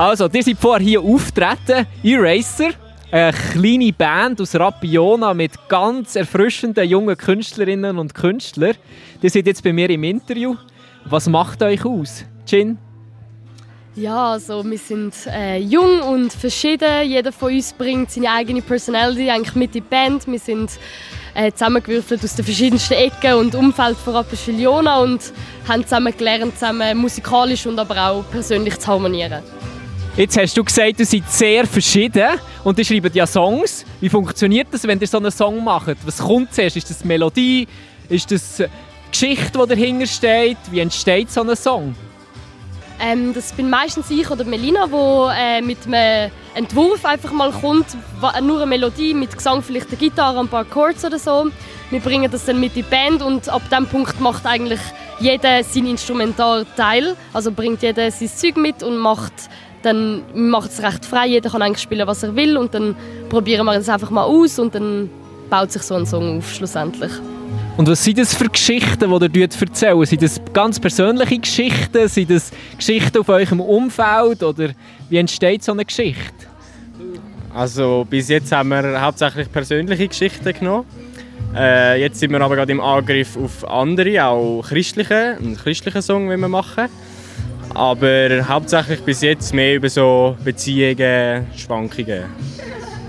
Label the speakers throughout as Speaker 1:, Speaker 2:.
Speaker 1: Also, ihr seid vorher hier auftreten, Eraser, eine kleine Band aus Rapiona mit ganz erfrischenden jungen Künstlerinnen und Künstlern. Ihr seid jetzt bei mir im Interview. Was macht euch aus, Jin?
Speaker 2: Ja, also wir sind äh, jung und verschieden. Jeder von uns bringt seine eigene Personality eigentlich mit in die Band. Wir sind äh, zusammengewürfelt aus den verschiedensten Ecken und Umfeld von Rapperswil-Jona und haben zusammen gelernt, zusammen musikalisch und aber auch persönlich zu harmonieren.
Speaker 1: Jetzt hast du gesagt, ihr seid sehr verschieden und ihr schreibt ja Songs. Wie funktioniert das, wenn ihr so einen Song macht? Was kommt zuerst? Ist das Melodie? Ist das Geschichte, die dahinter steht? Wie entsteht so ein Song?
Speaker 2: Ähm, das bin meistens ich oder Melina, wo äh, mit einem Entwurf einfach mal kommt, nur eine Melodie mit Gesang, vielleicht eine Gitarre, ein paar Chords oder so. Wir bringen das dann mit in die Band und ab dem Punkt macht eigentlich jeder sein Instrumentalteil, also bringt jeder sein Zeug mit und macht dann macht es recht frei. Jeder kann eigentlich spielen, was er will und dann probieren wir es einfach mal aus und dann baut sich so ein Song auf schlussendlich.
Speaker 1: Und was sind das für Geschichten, die ihr erzählt? Sind das ganz persönliche Geschichten? Sind das Geschichten auf eurem Umfeld? Oder wie entsteht so eine Geschichte?
Speaker 3: Also bis jetzt haben wir hauptsächlich persönliche Geschichten genommen. Äh, jetzt sind wir aber gerade im Angriff auf andere, auch christliche, einen christlichen Song, den wir machen. Aber hauptsächlich bis jetzt mehr über so Beziehungen, Schwankungen.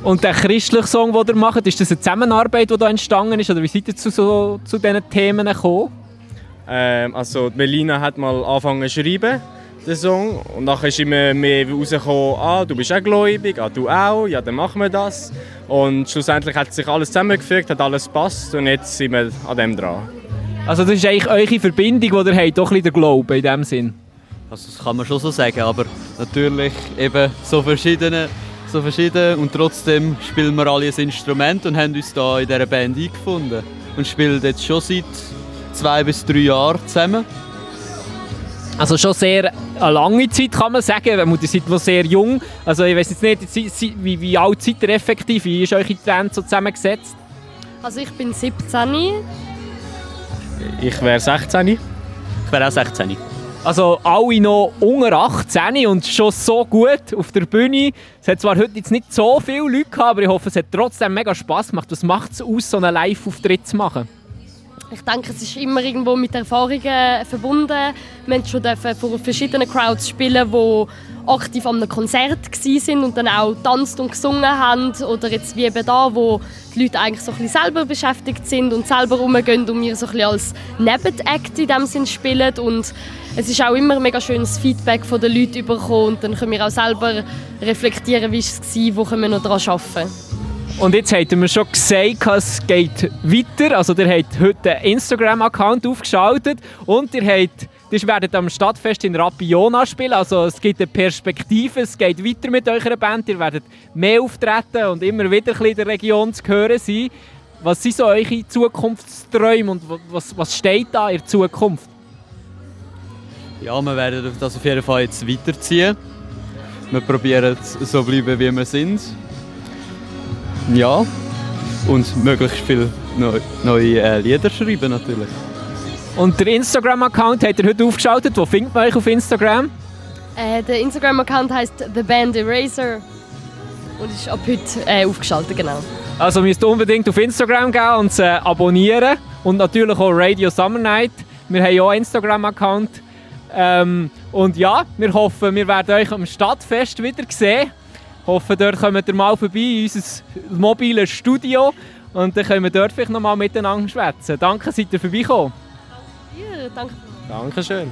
Speaker 1: Und der christliche Song, den ihr macht, ist das eine Zusammenarbeit, die da entstanden ist? Oder wie seid ihr zu, so, zu diesen Themen gekommen?
Speaker 3: Ähm, also Melina hat mal angefangen zu schreiben, den Song. Und dann ist immer mehr rausgekommen, ah, du bist auch gläubig, ah, du auch, ja, dann machen wir das. Und schlussendlich hat sich alles zusammengefügt, hat alles gepasst und jetzt sind wir an dem dran.
Speaker 1: Also das ist eigentlich eure Verbindung, die ihr habt, doch ein der Glaube in dem Sinn?
Speaker 4: Also das kann man schon so sagen, aber natürlich eben so verschiedene so verschieden und trotzdem spielen wir alle ein Instrument und haben uns da in dieser Band eingefunden und spielen jetzt schon seit zwei bis drei Jahren zusammen.
Speaker 1: Also schon sehr eine lange Zeit kann man sagen, ihr seid noch sehr jung. Also ich weiß jetzt nicht, wie, wie alt seid ihr effektiv? Wie ist eure Band so zusammengesetzt?
Speaker 2: Also ich bin 17.
Speaker 3: Ich wäre 16. Ich
Speaker 4: wäre auch 16.
Speaker 1: Also alle noch unter 18 und schon so gut auf der Bühne. Es hat zwar heute jetzt nicht so viele Leute gehabt, aber ich hoffe, es hat trotzdem mega Spass gemacht. Was macht es aus, so einen Live-Auftritt zu machen?
Speaker 2: Ich denke, es ist immer irgendwo mit Erfahrungen verbunden. Wir haben schon vor verschiedenen Crowds spielen, die aktiv an einem Konzert waren und dann auch tanzt und gesungen haben. Oder jetzt wie eben da, wo die Leute eigentlich so ein bisschen selber beschäftigt sind und selber rumgehen und wir so ein bisschen als Nebenakt in dem Sinn spielen. Und es ist auch immer mega schönes Feedback von den Leuten bekommen und dann können wir auch selber reflektieren, wie es war, wo können wir noch daran arbeiten.
Speaker 1: Und jetzt habt mir schon gesagt, es geht weiter. Also ihr habt heute einen Instagram-Account aufgeschaltet und ihr habt Ihr werdet am Stadtfest in Rapiona spielen, also es gibt eine Perspektive, es geht weiter mit eurer Band, ihr werdet mehr auftreten und immer wieder in der Region zu hören sein. Was sind so eure Zukunftsträume und was, was steht da in der Zukunft?
Speaker 4: Ja, wir werden das auf jeden Fall jetzt weiterziehen. Wir probieren so bleiben, wie wir sind. Ja, und möglichst viele neue äh, Lieder schreiben natürlich.
Speaker 1: Und der Instagram-Account habt ihr heute aufgeschaltet. Wo findet man euch auf Instagram?
Speaker 2: Äh, der Instagram-Account heißt The Band Eraser und ist ab heute äh, aufgeschaltet, genau.
Speaker 1: Also müsst ihr unbedingt auf Instagram gehen und äh, abonnieren und natürlich auch Radio Summer Night. Wir haben ja auch einen Instagram-Account. Ähm, und ja, wir hoffen, wir werden euch am Stadtfest wieder sehen. Ich hoffe, dort kommt ihr mal vorbei in unser mobiles Studio und dann können wir dort vielleicht noch mal miteinander schwätzen. Danke, seid ihr vorbeigekommen.
Speaker 2: Ja, danke.
Speaker 3: Dankeschön.